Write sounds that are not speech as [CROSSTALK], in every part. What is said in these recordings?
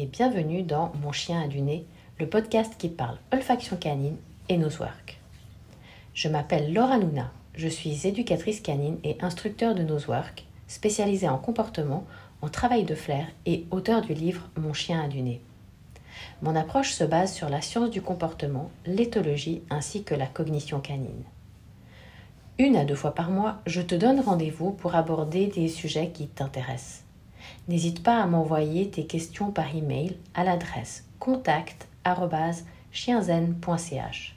et bienvenue dans Mon chien a du nez, le podcast qui parle olfaction canine et nosework. Je m'appelle Laura Luna, je suis éducatrice canine et instructeur de nosework, spécialisée en comportement, en travail de flair et auteur du livre Mon chien a du nez. Mon approche se base sur la science du comportement, l'éthologie ainsi que la cognition canine. Une à deux fois par mois, je te donne rendez-vous pour aborder des sujets qui t'intéressent. N'hésite pas à m'envoyer tes questions par email à l'adresse contact@chienzen.ch.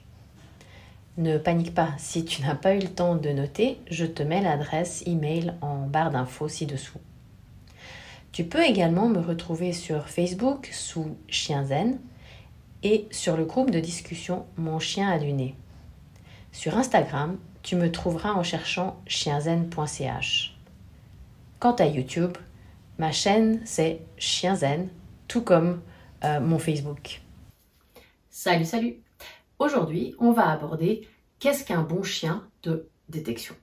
Ne panique pas, si tu n'as pas eu le temps de noter, je te mets l'adresse email en barre d'infos ci-dessous. Tu peux également me retrouver sur Facebook sous Chienzen et sur le groupe de discussion Mon chien a du nez. Sur Instagram, tu me trouveras en cherchant chienzen.ch. Quant à YouTube, ma chaîne c'est Chienzen, tout comme euh, mon Facebook. Salut, salut Aujourd'hui, on va aborder qu'est-ce qu'un bon chien de détection?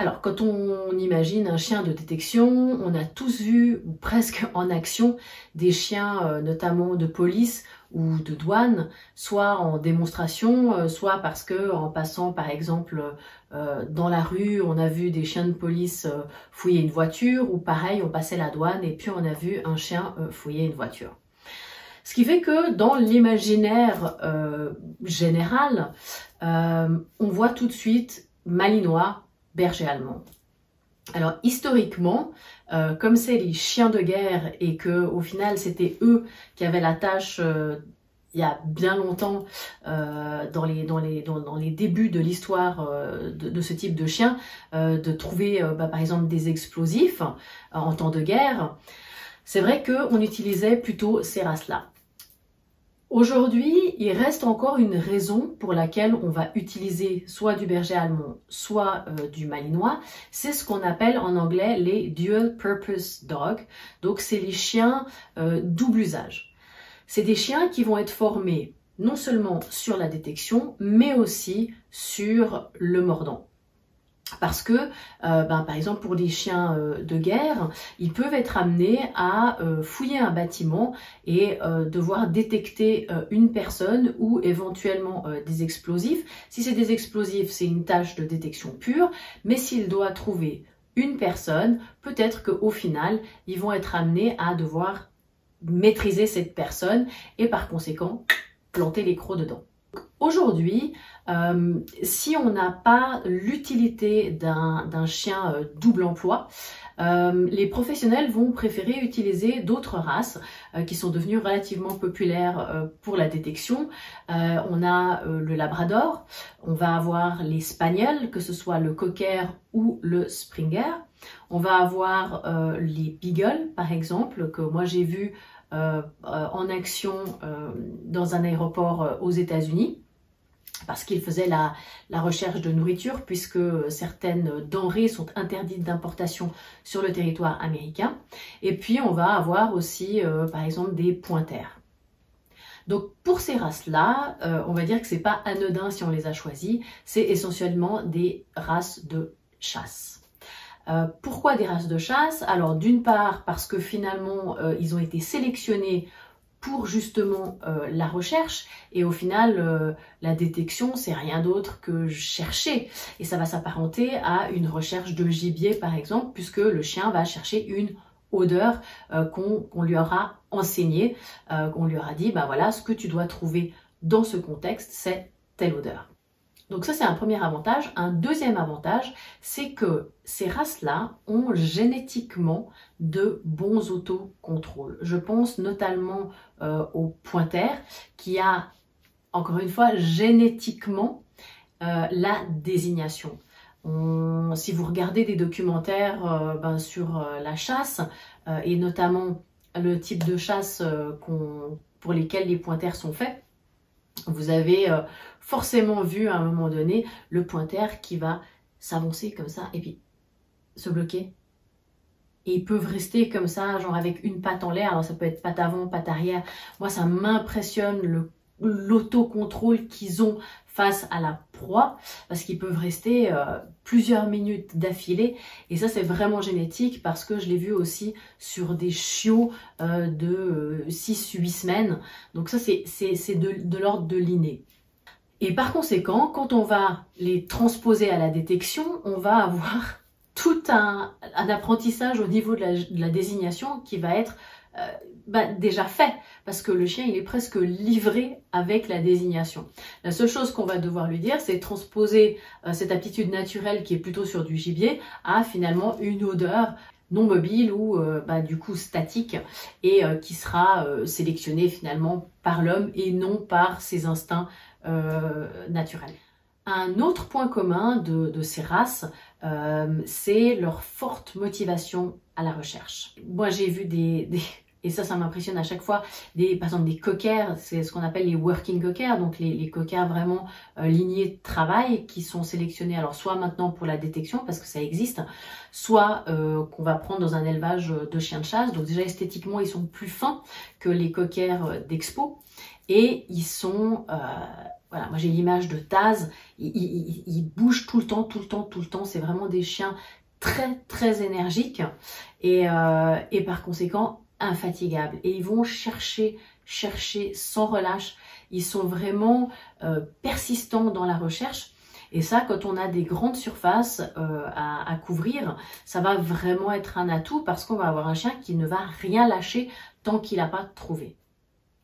Alors, quand on imagine un chien de détection, on a tous vu, presque [LAUGHS] en action, des chiens euh, notamment de police ou de douane, soit en démonstration, euh, soit parce que en passant par exemple euh, dans la rue, on a vu des chiens de police fouiller une voiture, ou pareil, on passait la douane et puis on a vu un chien fouiller une voiture. Ce qui fait que dans l'imaginaire général, on voit tout de suite malinois, berger allemand. Alors historiquement, euh, comme c'est les chiens de guerre et que au final c'était eux qui avaient la tâche euh, il y a bien longtemps euh, dans, les, débuts de l'histoire de, ce type de chien, de trouver bah, par exemple des explosifs en temps de guerre, c'est vrai qu'on utilisait plutôt ces races-là. Aujourd'hui, il reste encore une raison pour laquelle on va utiliser soit du berger allemand, soit euh, du malinois. C'est ce qu'on appelle en anglais les dual purpose dogs. Donc, c'est les chiens euh, double usage. C'est des chiens qui vont être formés non seulement sur la détection, mais aussi sur le mordant. Parce que, euh, ben, par exemple, pour des chiens euh, de guerre, ils peuvent être amenés à euh, fouiller un bâtiment et devoir détecter une personne ou éventuellement des explosifs. Si c'est des explosifs, c'est une tâche de détection pure, mais s'il doit trouver une personne, peut-être qu'au final, ils vont être amenés à devoir maîtriser cette personne et par conséquent planter les crocs dedans. Aujourd'hui, euh, si on n'a pas l'utilité d'un chien euh, double emploi, euh, les professionnels vont préférer utiliser d'autres races qui sont devenues relativement populaires pour la détection. on a le Labrador, on va avoir les Spagnols, que ce soit le Cocker ou le Springer. On va avoir les Beagle, par exemple, que moi j'ai vu en action dans un aéroport aux États-Unis parce qu'ils faisaient la, recherche de nourriture puisque certaines denrées sont interdites d'importation sur le territoire américain. Et puis on va avoir aussi euh, par exemple des pointers. Donc pour ces races-là, euh, on va dire que c'est pas anodin si on les a choisis, c'est essentiellement des races de chasse. Euh, pourquoi des races de chasse? Alors d'une part parce que finalement ils ont été sélectionnés pour justement euh, la recherche et au final euh, la détection c'est rien d'autre que chercher et ça va s'apparenter à une recherche de gibier par exemple puisque le chien va chercher une odeur euh, qu'on lui aura enseigné, qu'on lui aura dit bah voilà ce que tu dois trouver dans ce contexte c'est telle odeur. Donc ça, c'est un premier avantage. Un deuxième avantage, c'est que ces races-là ont génétiquement de bons autocontrôles. Je pense notamment euh, au pointer qui a, encore une fois, génétiquement euh, la désignation. si vous regardez des documentaires euh, ben, sur la chasse et notamment le type de chasse pour lesquels les pointers sont faits, vous avez euh, forcément vu à un moment donné le pointeur qui va s'avancer comme ça et puis se bloquer. Et ils peuvent rester comme ça, genre avec une patte en l'air. Alors ça peut être patte avant, patte arrière. Moi, ça m'impressionne le l'autocontrôle qu'ils ont face à la proie, parce qu'ils peuvent rester euh, plusieurs minutes d'affilée. Et ça, c'est vraiment génétique, parce que je l'ai vu aussi sur des chiots euh, de 6-8 euh, semaines. Donc ça, c'est de, l'ordre de l'inné. Et par conséquent, quand on va les transposer à la détection, on va avoir [LAUGHS] tout un, apprentissage au niveau de la, désignation qui va être bah, déjà fait parce que le chien il est presque livré avec la désignation. La seule chose qu'on va devoir lui dire c'est transposer euh, cette aptitude naturelle qui est plutôt sur du gibier à finalement une odeur non mobile ou euh, bah, du coup statique et euh, qui sera sélectionnée finalement par l'homme et non par ses instincts naturels. Un autre point commun de, ces races, c'est leur forte motivation à la recherche. Moi, j'ai vu des, et ça, ça m'impressionne à chaque fois. Des, par exemple, des coquers, c'est ce qu'on appelle les working coquers, donc les, coquers vraiment euh, lignés de travail qui sont sélectionnés, alors soit maintenant pour la détection, parce que ça existe, soit euh, qu'on va prendre dans un élevage de chiens de chasse. Donc déjà, esthétiquement, ils sont plus fins que les coquers euh, d'expo. Et ils sont... voilà, moi j'ai l'image de Taz, ils, ils bougent tout le temps, tout le temps, tout le temps. C'est vraiment des chiens très très énergiques et, et par conséquent infatigables et ils vont chercher, chercher sans relâche. Ils sont vraiment euh, persistants dans la recherche. Et ça, quand on a des grandes surfaces euh, à, couvrir, ça va vraiment être un atout parce qu'on va avoir un chien qui ne va rien lâcher tant qu'il n'a pas trouvé.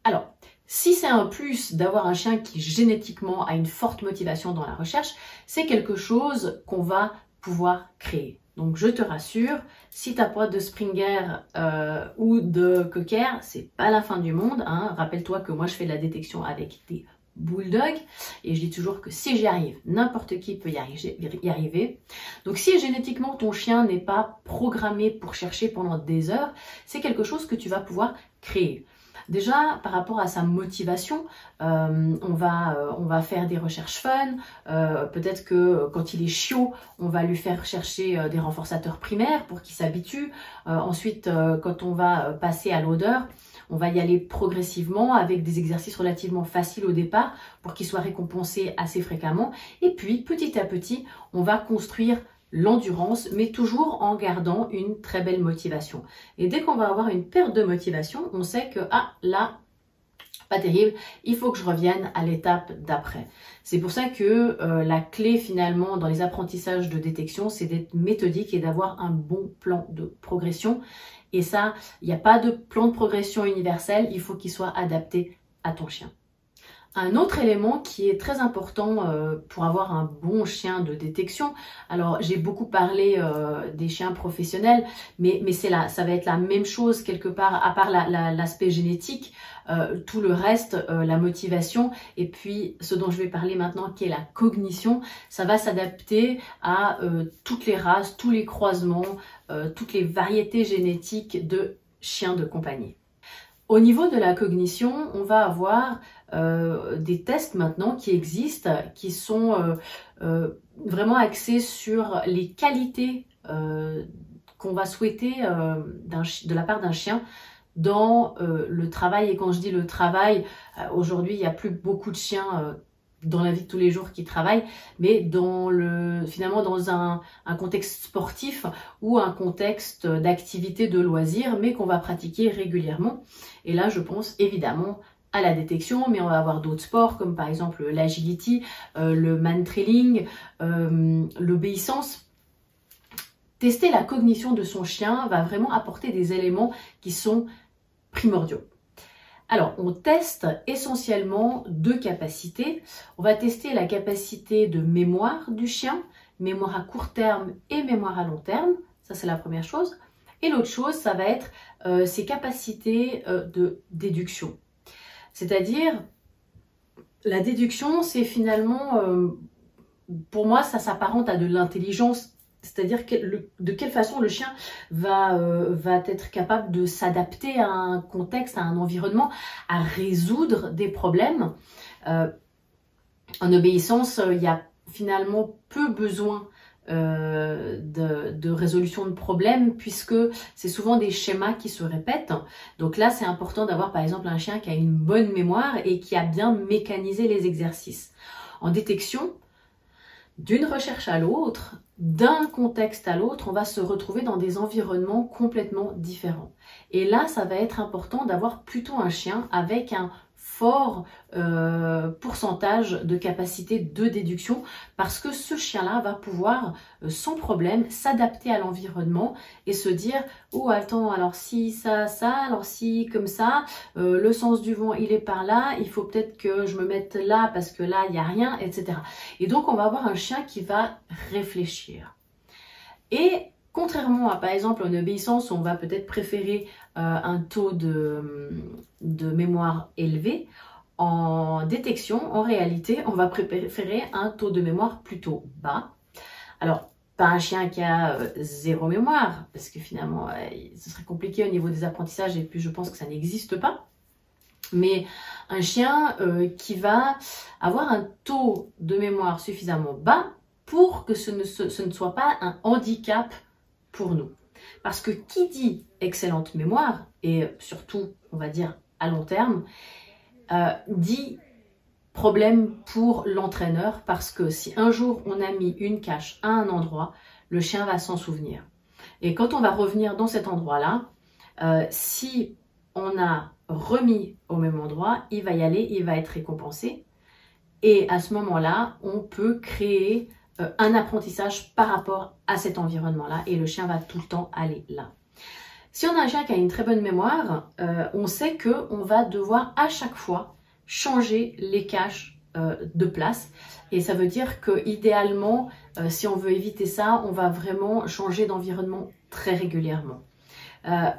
Alors, si c'est un plus d'avoir un chien qui génétiquement a une forte motivation dans la recherche, c'est quelque chose qu'on va pouvoir créer. Donc je te rassure, si t'as pas de Springer euh, ou de Cocker, c'est pas la fin du monde. Hein. Rappelle-toi que moi je fais de la détection avec des bulldogs et je dis toujours que si j'y arrive, n'importe qui peut y arriver. Donc si génétiquement ton chien n'est pas programmé pour chercher pendant des heures, c'est quelque chose que tu vas pouvoir créer. Déjà, par rapport à sa motivation, euh, on, va, euh, on va faire des recherches fun. Euh, peut-être que quand il est chiot, on va lui faire chercher des renforçateurs primaires pour qu'il s'habitue. ensuite, quand on va passer à l'odeur, on va y aller progressivement avec des exercices relativement faciles au départ pour qu'il soit récompensé assez fréquemment. Et puis, petit à petit, on va construire l'endurance, mais toujours en gardant une très belle motivation. Et dès qu'on va avoir une perte de motivation, on sait que, ah, là, pas terrible, il faut que je revienne à l'étape d'après. C'est pour ça que euh, la clé finalement dans les apprentissages de détection, c'est d'être méthodique et d'avoir un bon plan de progression. Et ça, il n'y a pas de plan de progression universel, il faut qu'il soit adapté à ton chien. Un autre élément qui est très important euh, pour avoir un bon chien de détection, alors j'ai beaucoup parlé euh, des chiens professionnels, mais, mais c'est là, ça va être la même chose quelque part, à part l'aspect génétique, euh, tout le reste, la motivation, et puis ce dont je vais parler maintenant qui est la cognition, ça va s'adapter à toutes les races, tous les croisements, toutes les variétés génétiques de chiens de compagnie. Au niveau de la cognition, on va avoir euh, des tests maintenant qui existent, qui sont euh, euh, vraiment axés sur les qualités qu'on va souhaiter de la part d'un chien dans le travail. Et quand je dis le travail, aujourd'hui, il n'y a plus beaucoup de chiens dans la vie de tous les jours qui travaillent, mais finalement dans un, contexte sportif ou un contexte d'activité de loisir, mais qu'on va pratiquer régulièrement. Et là, je pense évidemment à la détection, mais on va avoir d'autres sports comme par exemple l'agility, euh, le man trailing, euh, l'obéissance. Tester la cognition de son chien va vraiment apporter des éléments qui sont primordiaux. Alors, on teste essentiellement deux capacités. On va tester la capacité de mémoire du chien, mémoire à court terme et mémoire à long terme. Ça, c'est la première chose. Et l'autre chose, ça va être euh, ses capacités de déduction. C'est-à-dire, la déduction, c'est finalement, euh, pour moi, ça s'apparente à de l'intelligence. C'est-à-dire de quelle façon le chien va, euh, va être capable de s'adapter à un contexte, à un environnement, à résoudre des problèmes. Euh, en obéissance, il y a finalement peu besoin euh, de, résolution de problèmes puisque c'est souvent des schémas qui se répètent. Donc là, c'est important d'avoir par exemple un chien qui a une bonne mémoire et qui a bien mécanisé les exercices. En détection, d'une recherche à l'autre, d'un contexte à l'autre, on va se retrouver dans des environnements complètement différents. Et là, ça va être important d'avoir plutôt un chien avec un fort euh, pourcentage de capacité de déduction parce que ce chien-là va pouvoir euh, sans problème s'adapter à l'environnement et se dire oh attends alors si ça ça alors si comme ça euh, le sens du vent il est par là il faut peut-être que je me mette là parce que là il n'y a rien etc et donc on va avoir un chien qui va réfléchir. Et Contrairement à, par exemple, en obéissance, on va peut-être préférer un taux de, mémoire élevé, en détection, en réalité, on va préférer un taux de mémoire plutôt bas. Alors, pas un chien qui a euh, zéro mémoire, parce que finalement, ce serait compliqué au niveau des apprentissages, et puis je pense que ça n'existe pas. Mais un chien euh, qui va avoir un taux de mémoire suffisamment bas pour que ce ne soit pas un handicap pour nous. Parce que qui dit excellente mémoire, et surtout, on va dire à long terme, euh, dit problème pour l'entraîneur parce que si un jour on a mis une cache à un endroit, le chien va s'en souvenir. Et quand on va revenir dans cet endroit-là, euh, si on a remis au même endroit, il va y aller, il va être récompensé. Et à ce moment-là, on peut créer euh, un apprentissage par rapport à cet environnement-là et le chien va tout le temps aller là. Si on a un chien qui a une très bonne mémoire, euh, on sait que on va devoir à chaque fois changer les caches euh, de place et ça veut dire que idéalement, si on veut éviter ça, on va vraiment changer d'environnement très régulièrement.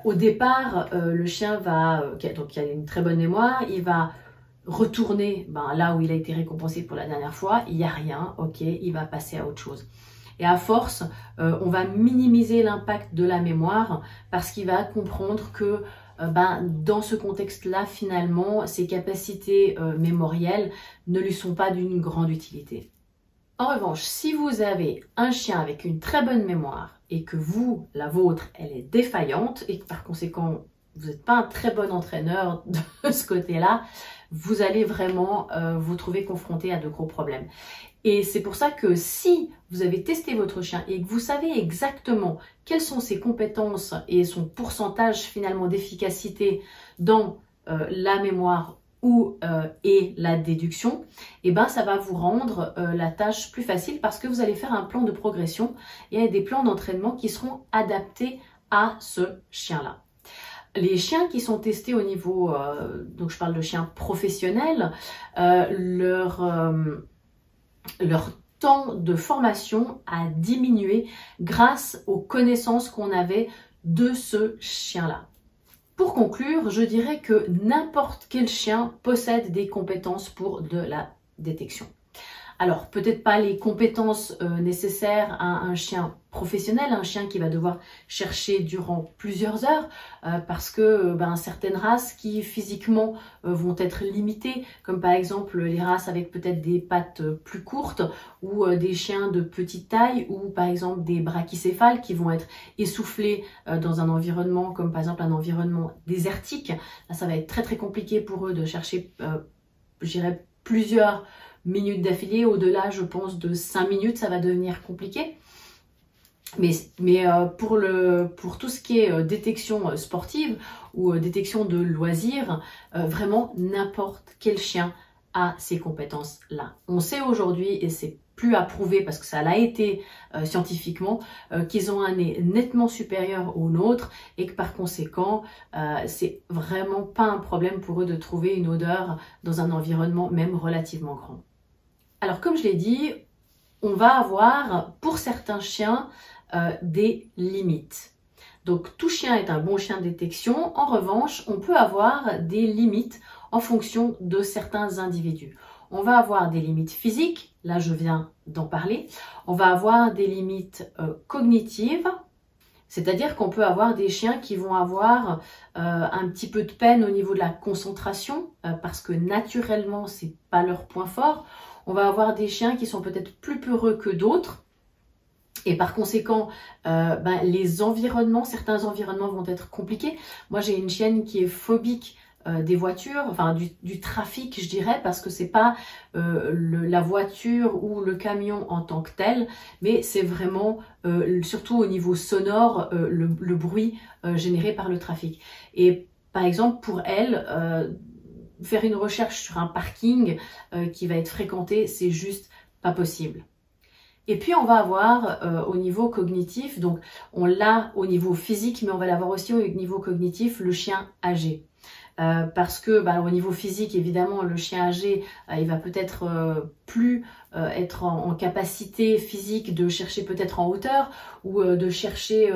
au départ, le chien va, donc il a une très bonne mémoire, il va retourner ben, là où il a été récompensé pour la dernière fois, il n'y a rien, ok, il va passer à autre chose. Et à force, euh, on va minimiser l'impact de la mémoire parce qu'il va comprendre que euh, ben, dans ce contexte-là, finalement, ses capacités euh, mémorielles ne lui sont pas d'une grande utilité. En revanche, si vous avez un chien avec une très bonne mémoire et que vous, la vôtre, elle est défaillante et que par conséquent, vous n'êtes pas un très bon entraîneur [LAUGHS] de ce côté-là, vous allez vraiment euh, vous trouver confronté à de gros problèmes. Et c'est pour ça que si vous avez testé votre chien et que vous savez exactement quelles sont ses compétences et son pourcentage finalement d'efficacité dans euh, la mémoire ou euh, et la déduction, et eh ben ça va vous rendre la tâche plus facile parce que vous allez faire un plan de progression et des plans d'entraînement qui seront adaptés à ce chien-là les chiens qui sont testés au niveau, euh, donc je parle de chiens professionnels, euh, euh, leur temps de formation a diminué grâce aux connaissances qu'on avait de ce chien-là. Pour conclure, je dirais que n'importe quel chien possède des compétences pour de la détection. Alors, peut-être pas les compétences euh, nécessaires à un chien professionnel, un chien qui va devoir chercher durant plusieurs heures, euh, parce que euh, ben, certaines races qui physiquement vont être limitées, comme par exemple les races avec peut-être des pattes plus courtes, ou des chiens de petite taille, ou par exemple des brachycéphales qui vont être essoufflés dans un environnement comme par exemple un environnement désertique. Ça va être très très compliqué pour eux de chercher, je plusieurs minutes d'affilée. Au-delà, je pense, de 5 minutes, ça va devenir compliqué. Mais, euh, pour, le, pour tout ce qui est euh, détection euh, sportive ou détection de loisirs, vraiment n'importe quel chien a ces compétences-là. On sait aujourd'hui, et c'est plus à prouver parce que ça l'a été scientifiquement, qu'ils ont un nez nettement supérieur au nôtre et que par conséquent, c'est vraiment pas un problème pour eux de trouver une odeur dans un environnement même relativement grand. Alors comme je l'ai dit, on va avoir pour certains chiens euh, des limites. Donc tout chien est un bon chien de détection. En revanche, on peut avoir des limites en fonction de certains individus. On va avoir des limites physiques, là je viens d'en parler. On va avoir des limites euh, cognitives, c'est-à-dire qu'on peut avoir des chiens qui vont avoir euh, un petit peu de peine au niveau de la concentration parce que naturellement c'est pas leur point fort. On va avoir des chiens qui sont peut-être plus peureux que d'autres. Et par conséquent, euh, ben, les environnements, certains environnements vont être compliqués. Moi, j'ai une chienne qui est phobique euh, des voitures, enfin du, trafic, je dirais, parce que c'est pas euh, la voiture ou le camion en tant que tel, mais c'est vraiment surtout au niveau sonore le, le, bruit généré par le trafic. Et par exemple, pour elle, faire une recherche sur un parking qui va être fréquenté, c'est juste pas possible. Et puis on va avoir euh, au niveau cognitif, donc on l'a au niveau physique, mais on va l'avoir aussi au niveau cognitif, le chien âgé. Euh, parce que bah, au niveau physique, évidemment, le chien âgé, euh, il va peut-être plus être en, capacité physique de chercher peut-être en hauteur ou de chercher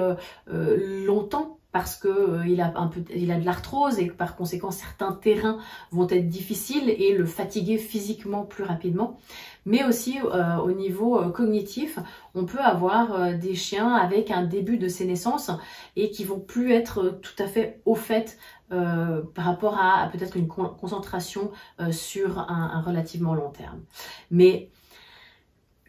longtemps parce que euh, il a de l'arthrose et par conséquent certains terrains vont être difficiles et le fatiguer physiquement plus rapidement. Mais aussi euh, au niveau euh, cognitif, on peut avoir des chiens avec un début de naissances et qui vont plus être tout à fait au fait par rapport à, peut-être une concentration sur un, relativement long terme. Mais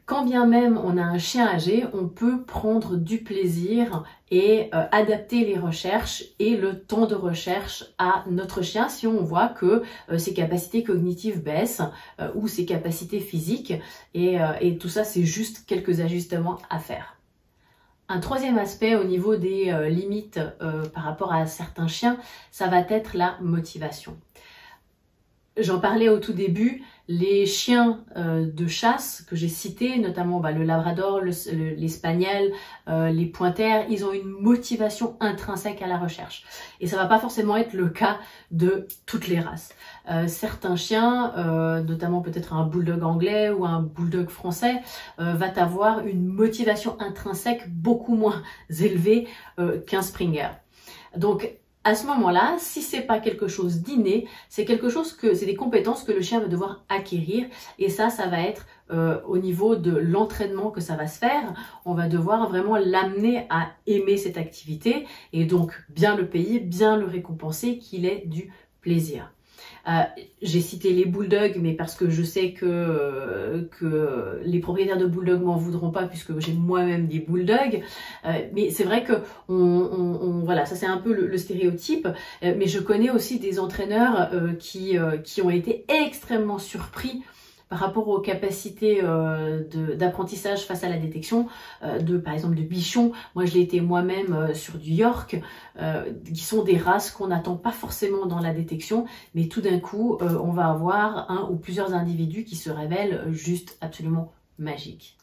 quand bien même on a un chien âgé, on peut prendre du plaisir et euh, adapter les recherches et le temps de recherche à notre chien si on voit que euh, ses capacités cognitives baissent euh, ou ses capacités physiques et, et tout ça c'est juste quelques ajustements à faire. Un troisième aspect au niveau des limites par rapport à certains chiens, ça va être la motivation. J'en parlais au tout début, les chiens euh, de chasse que j'ai cités, notamment bah, le labrador, l'espagnol, euh, les pointers, ils ont une motivation intrinsèque à la recherche. Et ça va pas forcément être le cas de toutes les races. Euh, certains chiens, notamment peut-être un bulldog anglais ou un bulldog français, va avoir une motivation intrinsèque beaucoup moins [LAUGHS] élevée qu'un springer. Donc à ce moment-là, si c'est pas quelque chose d'inné, c'est quelque chose que c'est des compétences que le chien va devoir acquérir et ça, ça va être euh, au niveau de l'entraînement que ça va se faire. On va devoir vraiment l'amener à aimer cette activité et donc bien le payer, bien le récompenser, qu'il ait du plaisir. Euh, j'ai cité les bulldogs, mais parce que je sais que, euh, que les propriétaires de bulldogs m'en voudront pas puisque j'ai moi-même des bulldogs. Euh, mais c'est vrai que on, voilà, ça c'est un peu le, stéréotype. mais je connais aussi des entraîneurs qui, qui ont été extrêmement surpris par rapport aux capacités euh, d'apprentissage face à la détection euh, de par exemple de bichons. Moi je l'ai été moi-même euh, sur du York, qui sont des races qu'on n'attend pas forcément dans la détection, mais tout d'un coup on va avoir un ou plusieurs individus qui se révèlent juste absolument magiques.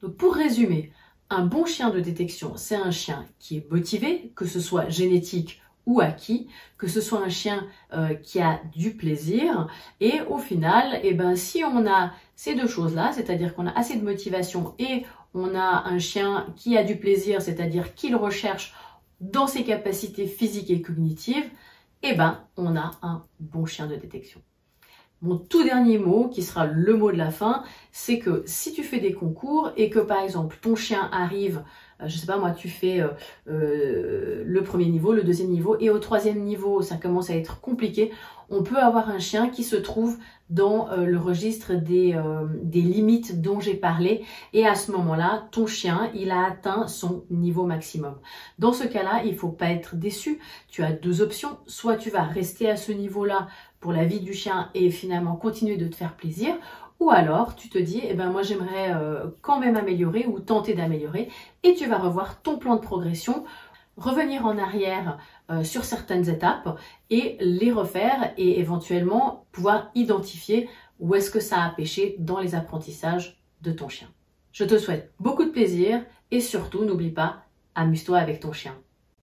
Donc pour résumer, un bon chien de détection, c'est un chien qui est motivé, que ce soit génétique ou acquis, que ce soit un chien euh, qui a du plaisir. Et au final, eh ben, si on a ces deux choses-là, c'est-à-dire qu'on a assez de motivation et on a un chien qui a du plaisir, c'est-à-dire qu'il recherche dans ses capacités physiques et cognitives, eh ben, on a un bon chien de détection. Mon tout dernier mot, qui sera le mot de la fin, c'est que si tu fais des concours et que par exemple ton chien arrive je sais pas moi, tu fais euh, euh, le premier niveau, le deuxième niveau, et au troisième niveau, ça commence à être compliqué. On peut avoir un chien qui se trouve dans le registre des, des limites dont j'ai parlé, et à ce moment-là, ton chien, il a atteint son niveau maximum. Dans ce cas-là, il faut pas être déçu. Tu as deux options. Soit tu vas rester à ce niveau-là pour la vie du chien et finalement continuer de te faire plaisir, ou alors, tu te dis, eh ben moi j'aimerais euh, quand même améliorer ou tenter d'améliorer, et tu vas revoir ton plan de progression, revenir en arrière euh, sur certaines étapes et les refaire et éventuellement pouvoir identifier où est-ce que ça a pêché dans les apprentissages de ton chien. Je te souhaite beaucoup de plaisir et surtout n'oublie pas, amuse-toi avec ton chien.